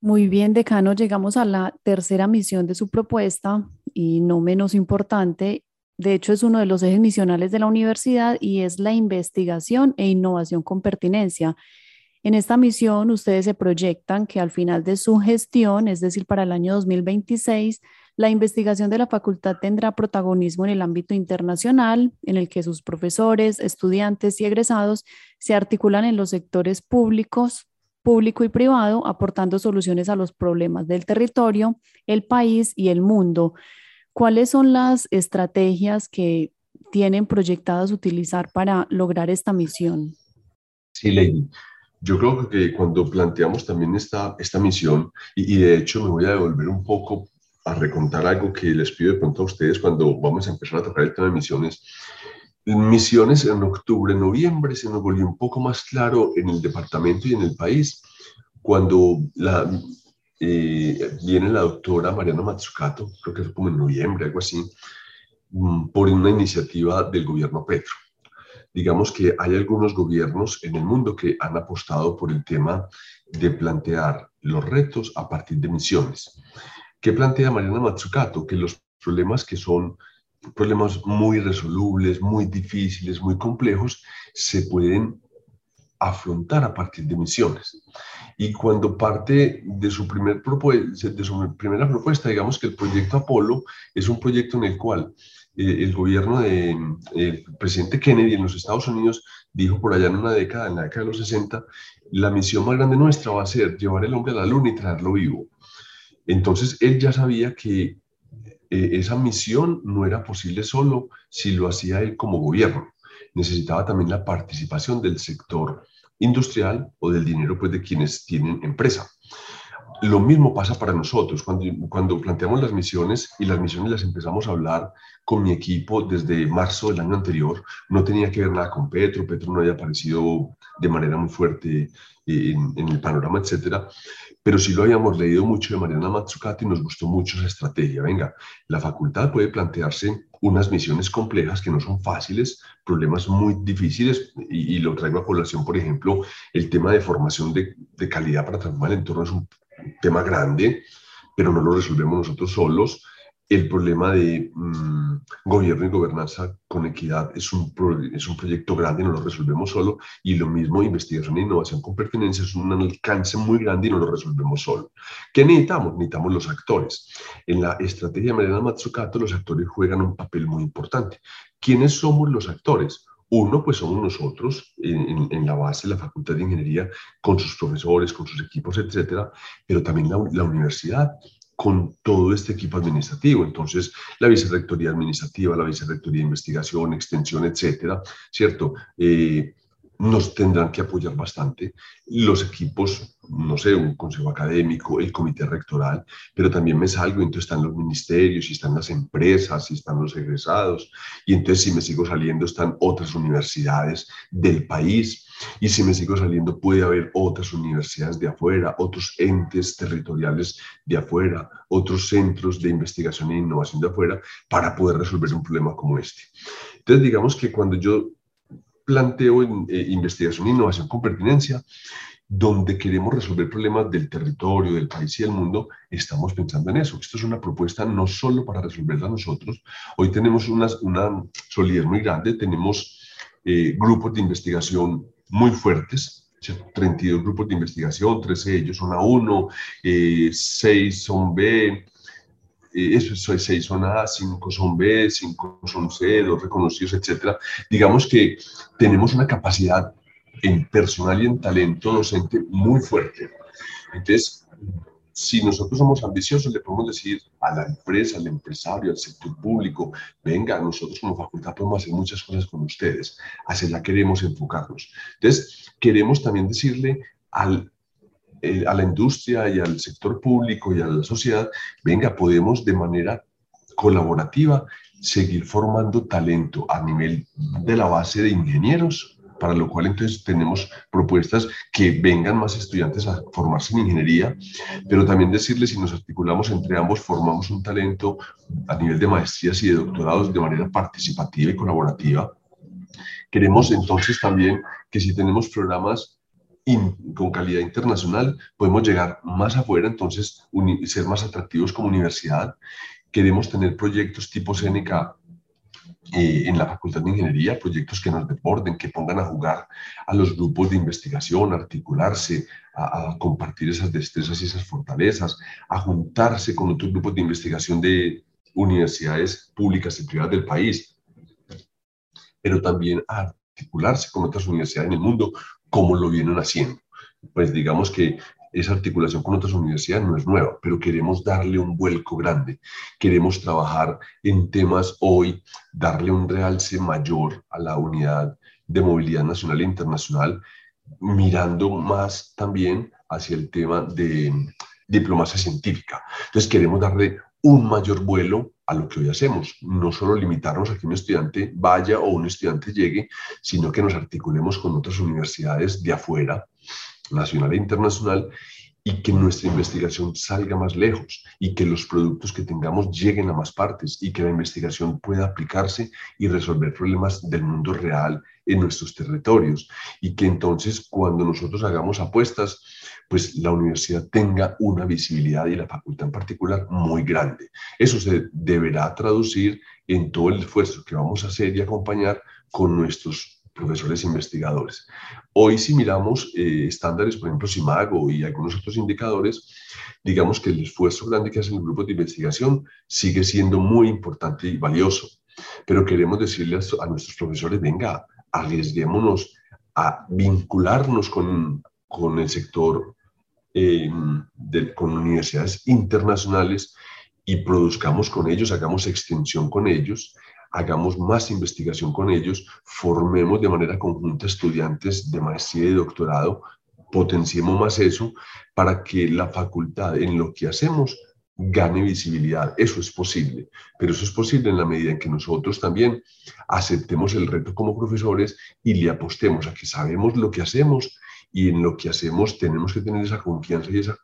Muy bien, decano, llegamos a la tercera misión de su propuesta y no menos importante, de hecho, es uno de los ejes misionales de la universidad y es la investigación e innovación con pertinencia. En esta misión, ustedes se proyectan que al final de su gestión, es decir, para el año 2026, la investigación de la facultad tendrá protagonismo en el ámbito internacional, en el que sus profesores, estudiantes y egresados se articulan en los sectores públicos, público y privado, aportando soluciones a los problemas del territorio, el país y el mundo. ¿Cuáles son las estrategias que tienen proyectadas utilizar para lograr esta misión? Sí, Lady. Yo creo que cuando planteamos también esta, esta misión, y, de hecho me voy a devolver un poco a recontar algo que les pido de pronto a ustedes cuando vamos a empezar a tocar el tema de misiones. Misiones en octubre, noviembre se nos volvió un poco más claro en el departamento y en el país cuando la, viene la doctora Mariana Matsukato, creo que es como en noviembre, algo así, mm, por una iniciativa del gobierno Petro. Digamos que hay algunos gobiernos en el mundo que han apostado por el tema de plantear los retos a partir de misiones. ¿Qué plantea Mariana Matsukato? Que los problemas que son problemas muy resolubles, muy difíciles, muy complejos, se pueden afrontar a partir de misiones. Y cuando parte de su, primera propuesta, digamos que el proyecto Apolo es un proyecto en el cual eh, el gobierno del de, presidente Kennedy en los Estados Unidos dijo por allá en una década, en la década de los 60, la misión más grande nuestra va a ser llevar el hombre a la luna y traerlo vivo. Entonces él ya sabía que eh, esa misión no era posible solo si lo hacía él como gobierno. Necesitaba también la participación del sector industrial o del dinero pues, de quienes tienen empresa. Lo mismo pasa para nosotros. Cuando, cuando planteamos las misiones y las misiones las empezamos a hablar con mi equipo desde marzo del año anterior, no tenía que ver nada con Petro, Petro no había aparecido de manera muy fuerte en, en el panorama, etcétera, pero sí lo habíamos leído mucho de Mariana Matsukati y nos gustó mucho esa estrategia. Venga, la facultad puede plantearse unas misiones complejas que no son fáciles, problemas muy difíciles, y, lo traigo a colación, por ejemplo, el tema de formación de, de calidad para transformar el entorno es un tema grande, pero no lo resolvemos nosotros solos el problema de mm, gobierno y gobernanza con equidad es un, es un proyecto grande, no lo resolvemos solo, y lo mismo investigación e innovación con pertinencia es un alcance muy grande y no lo resolvemos solo. ¿Qué necesitamos? Necesitamos los actores. En la estrategia de Mariana Matsukato, los actores juegan un papel muy importante. ¿Quiénes somos los actores? Uno, pues somos nosotros en, en, la base la Facultad de Ingeniería, con sus profesores, con sus equipos, etcétera, pero también la universidad con todo este equipo administrativo. Entonces, la vicerrectoría administrativa, la vicerrectoría de investigación, extensión, etcétera, ¿cierto? Eh, nos tendrán que apoyar bastante los equipos, no sé, un consejo académico, el comité rectoral, pero también me salgo, entonces están los ministerios, y están las empresas, y están los egresados, y entonces si me sigo saliendo están otras universidades del país, y si me sigo saliendo puede haber otras universidades de afuera, otros entes territoriales de afuera, otros centros de investigación e innovación de afuera, para poder resolver un problema como este. Entonces, digamos que cuando yo planteo en eh, investigación e innovación con pertinencia, donde queremos resolver problemas del territorio, del país y del mundo, estamos pensando en eso. Esto es una propuesta no solo para resolverla nosotros. Hoy tenemos una, una solidez muy grande, tenemos eh, grupos de investigación muy fuertes, 32 grupos de investigación, 13 de ellos son A1, 6 eh, son B, eh, eso, eso, 6 son A, 5 son B, 5 son C, 2 reconocidos, etc. Digamos que tenemos una capacidad en personal y en talento docente muy fuerte. Entonces, si nosotros somos ambiciosos, le podemos decir a la empresa, al empresario, al sector público, venga, nosotros como facultad podemos hacer muchas cosas con ustedes, hacia allá queremos enfocarnos. Entonces, queremos también decirle al, eh, a la industria y al sector público y a la sociedad, venga, podemos de manera colaborativa seguir formando talento a nivel de la base de ingenieros, para lo cual entonces tenemos propuestas que vengan más estudiantes a formarse en ingeniería, pero también decirles si nos articulamos entre ambos, formamos un talento a nivel de maestrías y de doctorados de manera participativa y colaborativa. Queremos entonces también que si tenemos programas con calidad internacional, podemos llegar más afuera, entonces ser más atractivos como universidad. Queremos tener proyectos tipo Seneca eh, en la Facultad de Ingeniería, proyectos que nos deporten, que pongan a jugar a los grupos de investigación, a articularse, a, compartir esas destrezas y esas fortalezas, a juntarse con otros grupos de investigación de universidades públicas y privadas del país, pero también a articularse con otras universidades en el mundo como lo vienen haciendo. Pues digamos que esa articulación con otras universidades no es nueva, pero queremos darle un vuelco grande. Queremos trabajar en temas hoy, darle un realce mayor a la unidad de movilidad nacional e internacional, mirando más también hacia el tema de diplomacia científica. Entonces queremos darle un mayor vuelo a lo que hoy hacemos, no solo limitarnos a que un estudiante vaya o un estudiante llegue, sino que nos articulemos con otras universidades de afuera nacional e internacional y que nuestra investigación salga más lejos y que los productos que tengamos lleguen a más partes y que la investigación pueda aplicarse y resolver problemas del mundo real en nuestros territorios. Y que entonces cuando nosotros hagamos apuestas, pues la universidad tenga una visibilidad y la facultad en particular muy grande. Eso se deberá traducir en todo el esfuerzo que vamos a hacer y acompañar con nuestros profesores investigadores. Hoy si miramos eh, estándares, por ejemplo, SIMAGO y algunos otros indicadores, digamos que el esfuerzo grande que hacen los grupos de investigación sigue siendo muy importante y valioso. Pero queremos decirle a, nuestros profesores, venga, arriesguémonos a vincularnos con, con el sector, eh, de, con universidades internacionales y produzcamos con ellos, hagamos extensión con ellos hagamos más investigación con ellos, formemos de manera conjunta estudiantes de maestría y doctorado, potenciemos más eso para que la facultad en lo que hacemos gane visibilidad. Eso es posible, pero eso es posible en la medida en que nosotros también aceptemos el reto como profesores y le apostemos a que sabemos lo que hacemos y en lo que hacemos tenemos que tener esa confianza y esa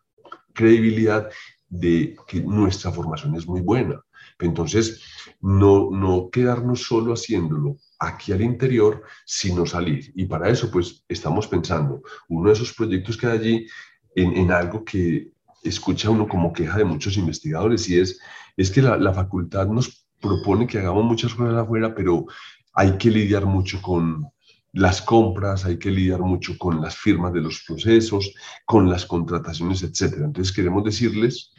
credibilidad de que nuestra formación es muy buena. Entonces, no, no quedarnos solo haciéndolo aquí al interior, sino salir. Y para eso, pues, estamos pensando uno de esos proyectos que hay allí en, en algo que escucha uno como queja de muchos investigadores y es, es que la, la facultad nos propone que hagamos muchas cosas afuera, pero hay que lidiar mucho con, las compras, hay que lidiar mucho con las firmas de los procesos, con las contrataciones, etc. Entonces queremos decirles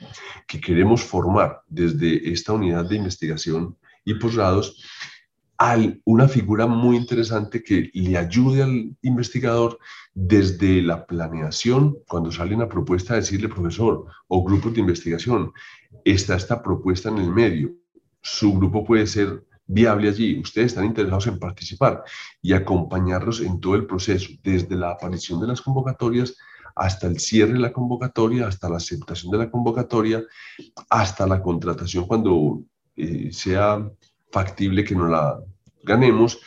que queremos formar desde esta unidad de investigación y posgrados a una figura muy interesante que le ayude al investigador desde la planeación, cuando sale una propuesta, decirle, profesor o grupos de investigación, está esta propuesta en el medio. Su grupo puede ser viable allí. Ustedes están interesados en participar y acompañarlos en todo el proceso, desde la aparición de las convocatorias hasta el cierre de la convocatoria, hasta la aceptación de la convocatoria, hasta la contratación cuando eh, sea factible que no la ganemos,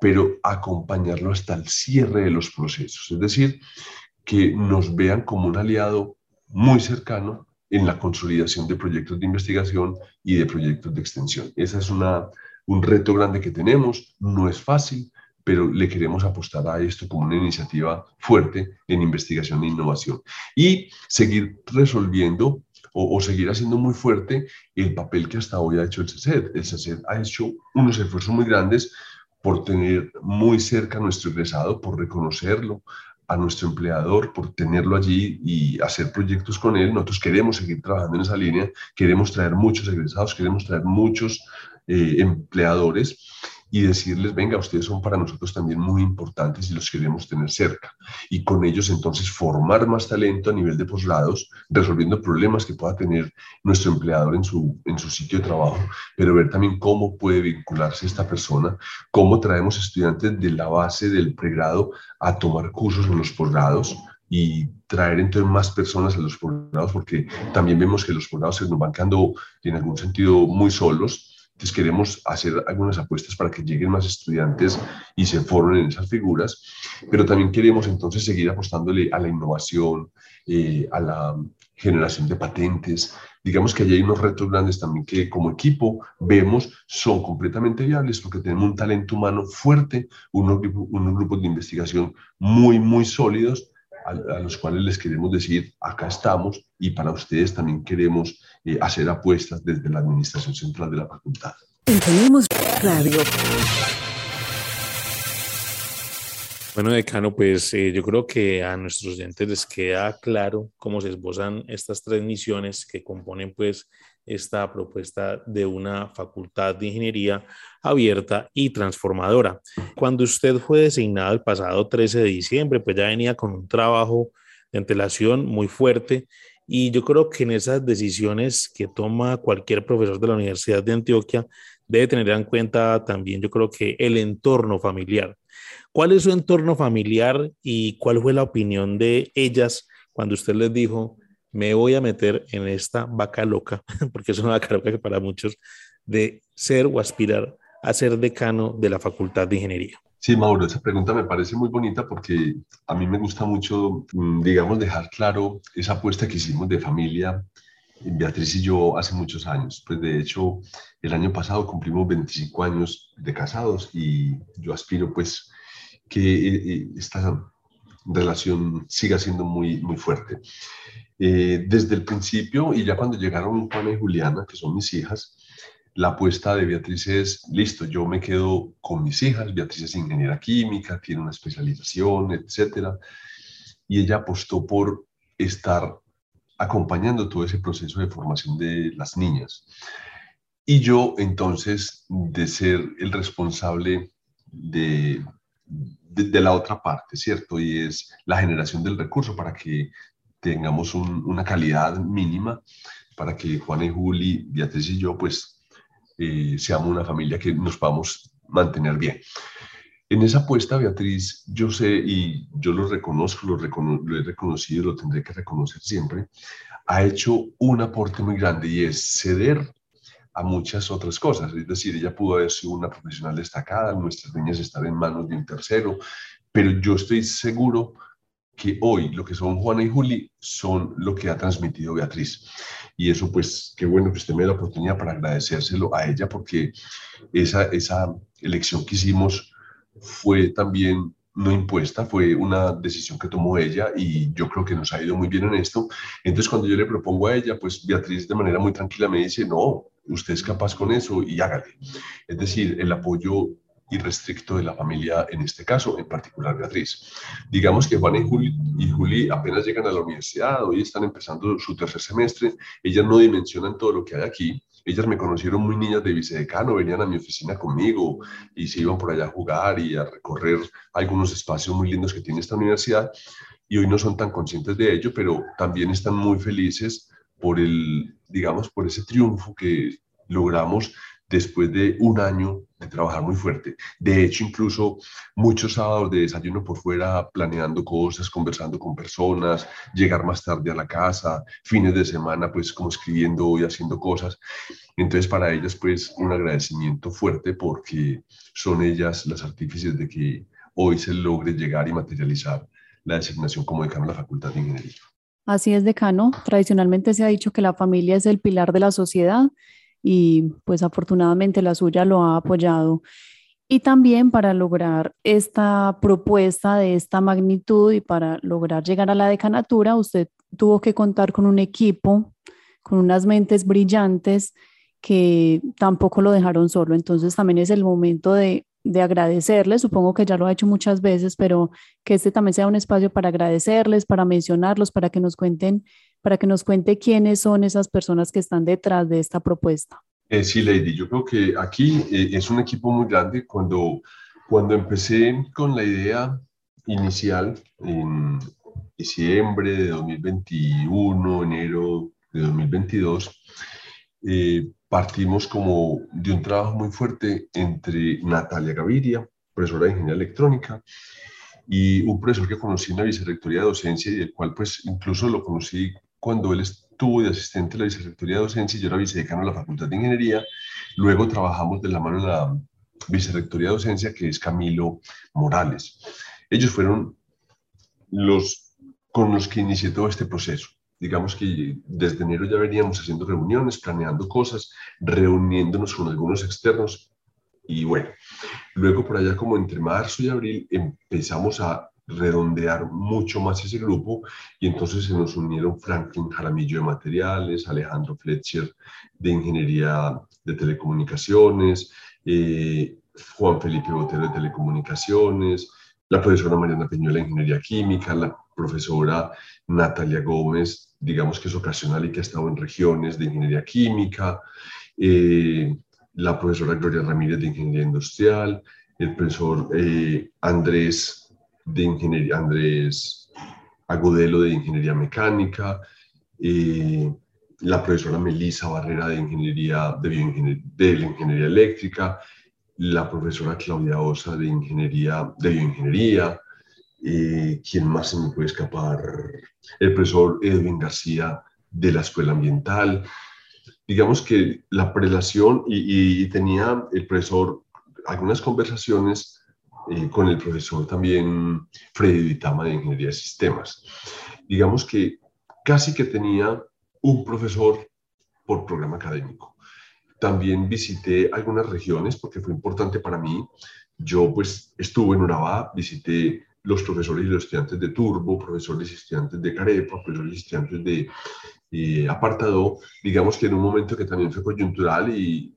pero acompañarlo hasta el cierre de los procesos. Es decir, que nos vean como un aliado muy cercano en la consolidación de proyectos de investigación y de proyectos de extensión. Esa es una un reto grande que tenemos, no es fácil, pero le queremos apostar a esto como una iniciativa fuerte en investigación e innovación. Y seguir resolviendo o, seguir haciendo muy fuerte el papel que hasta hoy ha hecho el CECED. El CECED ha hecho unos esfuerzos muy grandes por tener muy cerca a nuestro egresado, por reconocerlo, a nuestro empleador por tenerlo allí y hacer proyectos con él. Nosotros queremos seguir trabajando en esa línea, queremos traer muchos egresados, queremos traer muchos eh, empleadores y decirles, venga, ustedes son para nosotros también muy importantes y los queremos tener cerca. Y con ellos entonces formar más talento a nivel de posgrados, resolviendo problemas que pueda tener nuestro empleador en su, en su sitio de trabajo, pero ver también cómo puede vincularse esta persona, cómo traemos estudiantes de la base del pregrado a tomar cursos en los posgrados, y traer entonces más personas a los posgrados, porque también vemos que los posgrados se nos van quedando en algún sentido muy solos entonces queremos hacer algunas apuestas para que lleguen más estudiantes y se formen en esas figuras, pero también queremos entonces seguir apostándole a la innovación, eh, a la generación de patentes. Digamos que allí hay unos retos grandes también que como equipo vemos son completamente viables porque tenemos un talento humano fuerte, unos, unos grupos de investigación muy, muy sólidos a, los cuales les queremos decir, acá estamos y para ustedes también queremos eh, hacer apuestas desde la Administración Central de la Facultad. Tenemos Radio. Bueno, decano, pues eh, yo creo que a nuestros oyentes les queda claro cómo se esbozan estas tres misiones que componen pues esta propuesta de una facultad de ingeniería abierta y transformadora. Cuando usted fue designado el pasado 13 de diciembre, pues ya venía con un trabajo de antelación muy fuerte y yo creo que en esas decisiones que toma cualquier profesor de la Universidad de Antioquia debe tener en cuenta también, yo creo que el entorno familiar. ¿Cuál es su entorno familiar y cuál fue la opinión de ellas cuando usted les dijo, me voy a meter en esta vaca loca, (laughs) porque es una vaca loca que para muchos, de ser o aspirar a ser decano de la Facultad de Ingeniería? Sí, Mauro, esa pregunta me parece muy bonita porque a mí me gusta mucho, mm, digamos, dejar claro esa apuesta que hicimos de familia, Beatriz y yo, hace muchos años. Pues de hecho, el año pasado cumplimos 25 años de casados y yo aspiro pues que eh, eh, esta relación siga siendo muy, muy fuerte. Eh, desde el principio y ya cuando llegaron Juana y Juliana, que son mis hijas, la apuesta de Beatriz es, listo, yo me quedo con mis hijas, Beatriz es ingeniera química, tiene una especialización, etcétera, y ella apostó por estar acompañando todo ese proceso de formación de las niñas. Y yo entonces, de ser el responsable de, de, la otra parte, ¿cierto? Y es la generación del recurso para que tengamos una calidad mínima, para que Juan y Juli, Beatriz y yo, pues eh, seamos una familia que nos podamos mantener bien. En esa apuesta, Beatriz, yo sé y yo lo reconozco, lo, he reconocido, lo tendré que reconocer siempre, ha hecho un aporte muy grande y es ceder a muchas otras cosas. Es decir, ella pudo haber sido una profesional destacada, nuestras niñas están en manos de un tercero, pero yo estoy seguro que hoy lo que son Juana y Juli son lo que ha transmitido Beatriz. Y eso pues qué bueno que usted me dé la oportunidad para agradecérselo a ella porque esa, esa elección que hicimos fue también no impuesta, fue una decisión que tomó ella y yo creo que nos ha ido muy bien en esto. Entonces cuando yo le propongo a ella, pues Beatriz de manera muy tranquila me dice, no, usted es capaz con eso y hágale. Es decir, el apoyo irrestricto de la familia, en este caso, en particular Beatriz. Digamos que Juan y Juli, apenas llegan a la universidad, hoy están empezando su tercer semestre, ellas no dimensionan todo lo que hay aquí, ellas me conocieron muy niñas de vicedecano, venían a mi oficina conmigo y se iban por allá a jugar y a recorrer algunos espacios muy lindos que tiene esta universidad y hoy no son tan conscientes de ello, pero también están muy felices por el, digamos, por ese triunfo que logramos después de un año de trabajar muy fuerte. De hecho, incluso muchos sábados de desayuno por fuera, planeando cosas, conversando con personas, llegar más tarde a la casa, fines de semana, pues como escribiendo y haciendo cosas. Entonces, para ellas, pues un agradecimiento fuerte porque son ellas las artífices de que hoy se logre llegar y materializar la designación como decano de la Facultad de Ingeniería. Así es, decano. Tradicionalmente se ha dicho que la familia es el pilar de la sociedad y pues afortunadamente la suya lo ha apoyado. Y también para lograr esta propuesta de esta magnitud y para lograr llegar a la decanatura, usted tuvo que contar con un equipo, con unas mentes brillantes que tampoco lo dejaron solo. Entonces también es el momento de, de agradecerles, supongo que ya lo ha hecho muchas veces, pero que este también sea un espacio para agradecerles, para mencionarlos, para que nos cuenten para que nos cuente quiénes son esas personas que están detrás de esta propuesta. Eh, sí, Lady, yo creo que aquí eh, es un equipo muy grande. Cuando, cuando empecé con la idea inicial, en diciembre de 2021, enero de 2022, eh, partimos como de un trabajo muy fuerte entre Natalia Gaviria, profesora de Ingeniería Electrónica, y un profesor que conocí en la vicerrectoría de docencia y el cual pues incluso lo conocí cuando él estuvo de asistente de la vicerrectoría de docencia y yo era vicedecano de la Facultad de Ingeniería. Luego trabajamos de la mano en la vicerrectoría de docencia que es Camilo Morales. Ellos fueron los con los que inicié todo este proceso. Digamos que desde enero ya veníamos haciendo reuniones, planeando cosas, reuniéndonos con algunos externos y bueno, luego por allá como entre marzo y abril empezamos a redondear mucho más ese grupo y entonces se nos unieron Franklin Jaramillo de Materiales, Alejandro Fletcher de Ingeniería de Telecomunicaciones, eh, Juan Felipe Botero de Telecomunicaciones, la profesora Mariana Peñuela de Ingeniería Química, la profesora Natalia Gómez, digamos que es ocasional y que ha estado en regiones de Ingeniería Química, eh, la profesora Gloria Ramírez de Ingeniería Industrial, el profesor eh, Andrés de Ingeniería, Andrés Agudelo de Ingeniería Mecánica, eh, la profesora Melisa Barrera de Ingeniería de, de la Ingeniería Eléctrica, la profesora Claudia Osa de Ingeniería de Bioingeniería, eh, ¿quién más se me puede escapar? El profesor Edwin García de la Escuela Ambiental, digamos que la prelación y, tenía el profesor algunas conversaciones eh, con el profesor también Freddy Vitama de Ingeniería de Sistemas. Digamos que casi que tenía un profesor por programa académico. También visité algunas regiones porque fue importante para mí. Yo pues estuve en Urabá, visité los profesores y los estudiantes de Turbo, profesores y estudiantes de Carepa, profesores y estudiantes de eh, Apartado, digamos que en un momento que también fue coyuntural y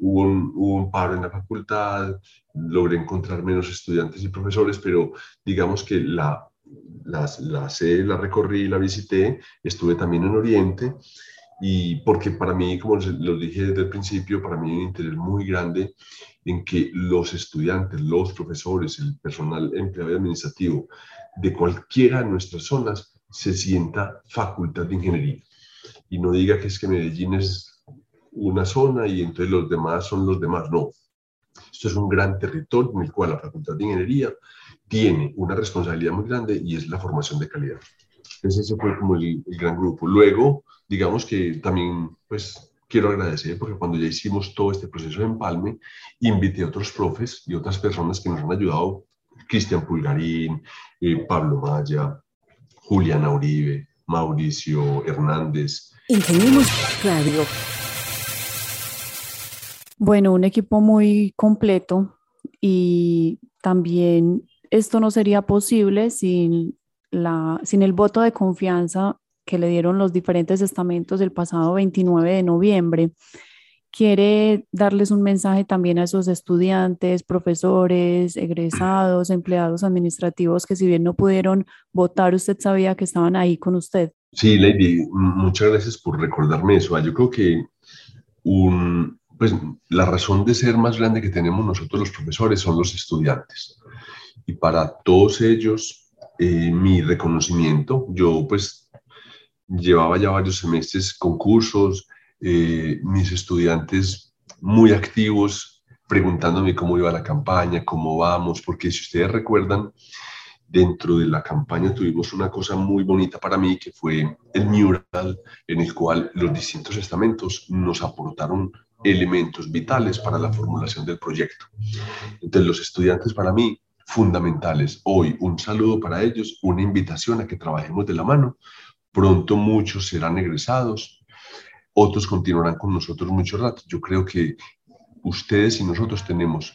hubo un, un, paro en la facultad, logré encontrar menos estudiantes y profesores, pero digamos que la, la, la la recorrí, la visité, estuve también en Oriente y porque para mí, como lo dije desde el principio, para mí hay un interés muy grande en que los estudiantes, los profesores, el personal empleado administrativo de cualquiera de nuestras zonas se sienta facultad de ingeniería y no diga que es que Medellín es una zona y entonces los demás son los demás. No, esto es un gran territorio en el cual la facultad de ingeniería tiene una responsabilidad muy grande y es la formación de calidad. Entonces ese fue como el, el gran grupo. Luego, digamos que también pues quiero agradecer porque cuando ya hicimos todo este proceso de empalme, invité a otros profes y otras personas que nos han ayudado, Cristian Pulgarín, eh, Pablo Maya, Juliana Uribe, Mauricio Hernández. Ingeniemos Radio. Bueno, un equipo muy completo y también esto no sería posible sin, la, sin el voto de confianza que le dieron los diferentes estamentos del pasado 29 de noviembre. Quiere darles un mensaje también a esos estudiantes, profesores, egresados, empleados administrativos que si bien no pudieron votar, usted sabía que estaban ahí con usted. Sí, Lady, muchas gracias por recordarme eso. Ah, yo creo que un, pues, la razón de ser más grande que tenemos nosotros los profesores son los estudiantes. Y para todos ellos, eh, mi reconocimiento, yo pues llevaba ya varios semestres concursos, eh, mis estudiantes muy activos preguntándome cómo iba la campaña, cómo vamos, porque si ustedes recuerdan, dentro de la campaña tuvimos una cosa muy bonita para mí, que fue el mural en el cual los distintos estamentos nos aportaron elementos vitales para la formulación del proyecto. Entonces, los estudiantes para mí, fundamentales. Hoy, un saludo para ellos, una invitación a que trabajemos de la mano, Pronto muchos serán egresados, otros continuarán con nosotros mucho rato. Yo creo que ustedes y nosotros tenemos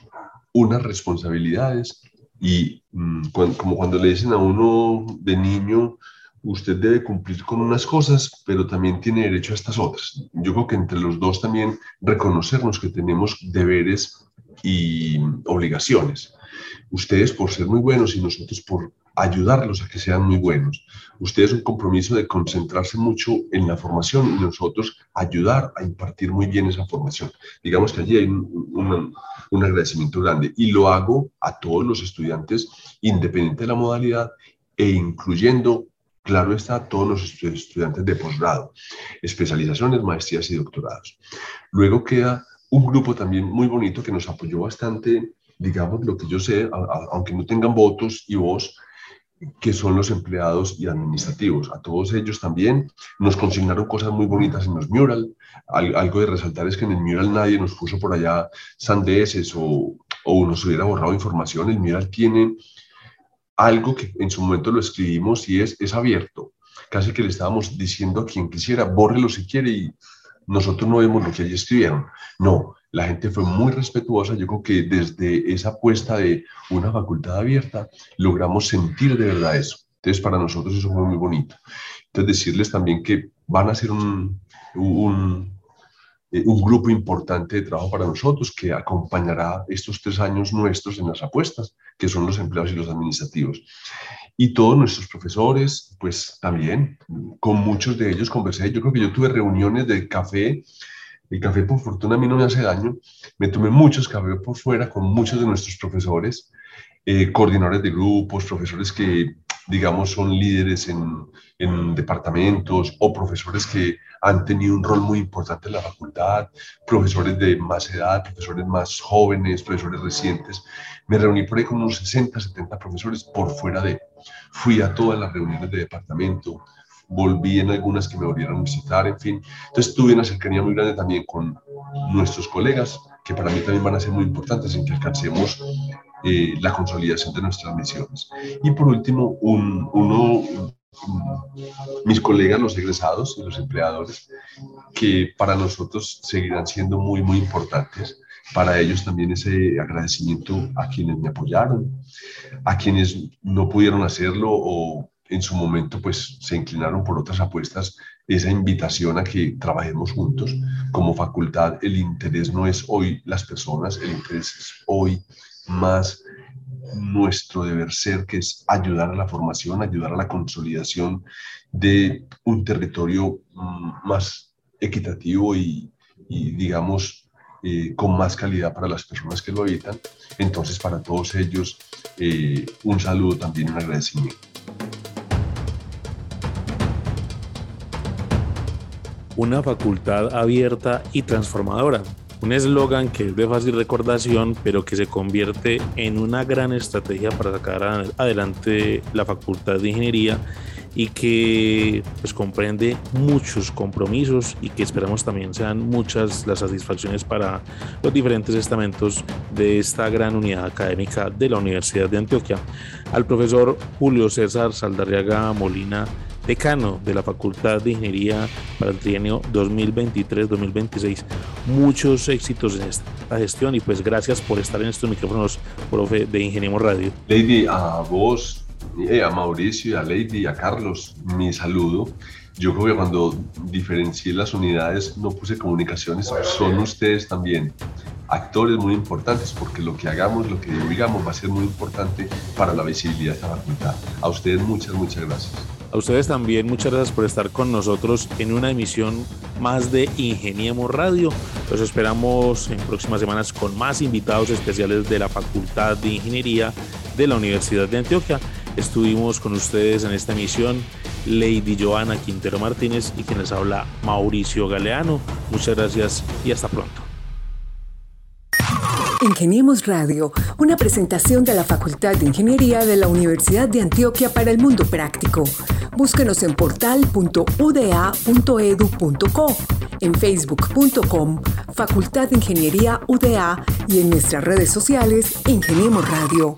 unas responsabilidades y mm, como cuando le dicen a uno de niño, usted debe cumplir con unas cosas, pero también tiene derecho a estas otras. Yo creo que entre los dos también reconocernos que tenemos deberes y obligaciones. Ustedes por ser muy buenos y nosotros por ayudarlos a que sean muy buenos. Ustedes un compromiso de concentrarse mucho en la formación y nosotros ayudar a impartir muy bien esa formación. Digamos que allí hay un, un agradecimiento grande y lo hago a todos los estudiantes, independiente de la modalidad e incluyendo Claro está, todos los estudiantes de posgrado, especializaciones, maestrías y doctorados. Luego queda un grupo también muy bonito que nos apoyó bastante, digamos, lo que yo sé, aunque no tengan votos y voz, que son los empleados y administrativos. A todos ellos también nos consignaron cosas muy bonitas en los mural. algo de resaltar es que en el mural nadie nos puso por allá sandeces o, o nos hubiera borrado información. El mural tiene algo que en su momento lo escribimos y es, es abierto. Casi que le estábamos diciendo a quien quisiera, bórrelo si quiere y nosotros no vemos lo que allí escribieron. No, la gente fue muy respetuosa. Yo creo que desde esa apuesta de una facultad abierta logramos sentir de verdad eso. Entonces, para nosotros eso fue muy bonito. Entonces, decirles también que van a ser un, un, eh, un grupo importante de trabajo para nosotros que acompañará estos tres años nuestros en las apuestas, que son los empleados y los administrativos. Y todos nuestros profesores, pues también, con muchos de ellos conversé. Yo creo que yo tuve reuniones de café. El café, por fortuna, a mí no me hace daño. Me tomé muchos cafés por fuera con muchos de nuestros profesores, eh, coordinadores de grupos, profesores que, digamos, son líderes en, en departamentos o profesores que han tenido un rol muy importante en la facultad, profesores de más edad, profesores más jóvenes, profesores recientes. Me reuní por ahí con unos 60, 70 profesores por fuera de. Fui a todas las reuniones de departamento, volví en algunas que me volvieron a visitar, en fin. Entonces tuve una cercanía muy grande también con nuestros colegas, que para mí también van a ser muy importantes en que alcancemos eh, la consolidación de nuestras misiones. Y por último, un, uno, mis colegas, los egresados y los empleadores, que para nosotros seguirán siendo muy, muy importantes. Para ellos también ese agradecimiento a quienes me apoyaron, a quienes no pudieron hacerlo o en su momento pues se inclinaron por otras apuestas, esa invitación a que trabajemos juntos. Como facultad, el interés no es hoy las personas, el interés es hoy más nuestro deber ser, que es ayudar a la formación, ayudar a la consolidación de un territorio mm, más equitativo y, digamos, eh, con más calidad para las personas que lo habitan. Entonces, para todos ellos, eh, un saludo también, un agradecimiento. Una facultad abierta y transformadora un eslogan que es de fácil recordación, pero que se convierte en una gran estrategia para sacar adelante la Facultad de Ingeniería y que pues comprende muchos compromisos y que esperamos también sean muchas las satisfacciones para los diferentes estamentos de esta gran unidad académica de la Universidad de Antioquia. Al profesor Julio César Saldarriaga Molina decano de la Facultad de Ingeniería para el trienio 2023-2026. Muchos éxitos en esta gestión y pues gracias por estar en estos micrófonos, profe de Ingeniemos Radio. Lady, a vos, eh, a Mauricio, a Lady, a Carlos, mi saludo. Yo creo que cuando diferencié las unidades no puse comunicaciones, son ustedes también actores muy importantes porque lo que hagamos, lo que digamos va a ser muy importante para la visibilidad de esta facultad. A ustedes muchas, muchas gracias. A ustedes también muchas gracias por estar con nosotros en una emisión más de Ingeniemos Radio. Los esperamos en próximas semanas con más invitados especiales de la Facultad de Ingeniería de la Universidad de Antioquia. Estuvimos con ustedes en esta emisión Lady Joana Quintero Martínez y quien les habla Mauricio Galeano. Muchas gracias y hasta pronto. Ingeniemos Radio, una presentación de la Facultad de Ingeniería de la Universidad de Antioquia para el mundo práctico. Búsquenos en portal.uda.edu.co, en facebook.com, Facultad de Ingeniería UDA y en nuestras redes sociales Ingeniemos Radio.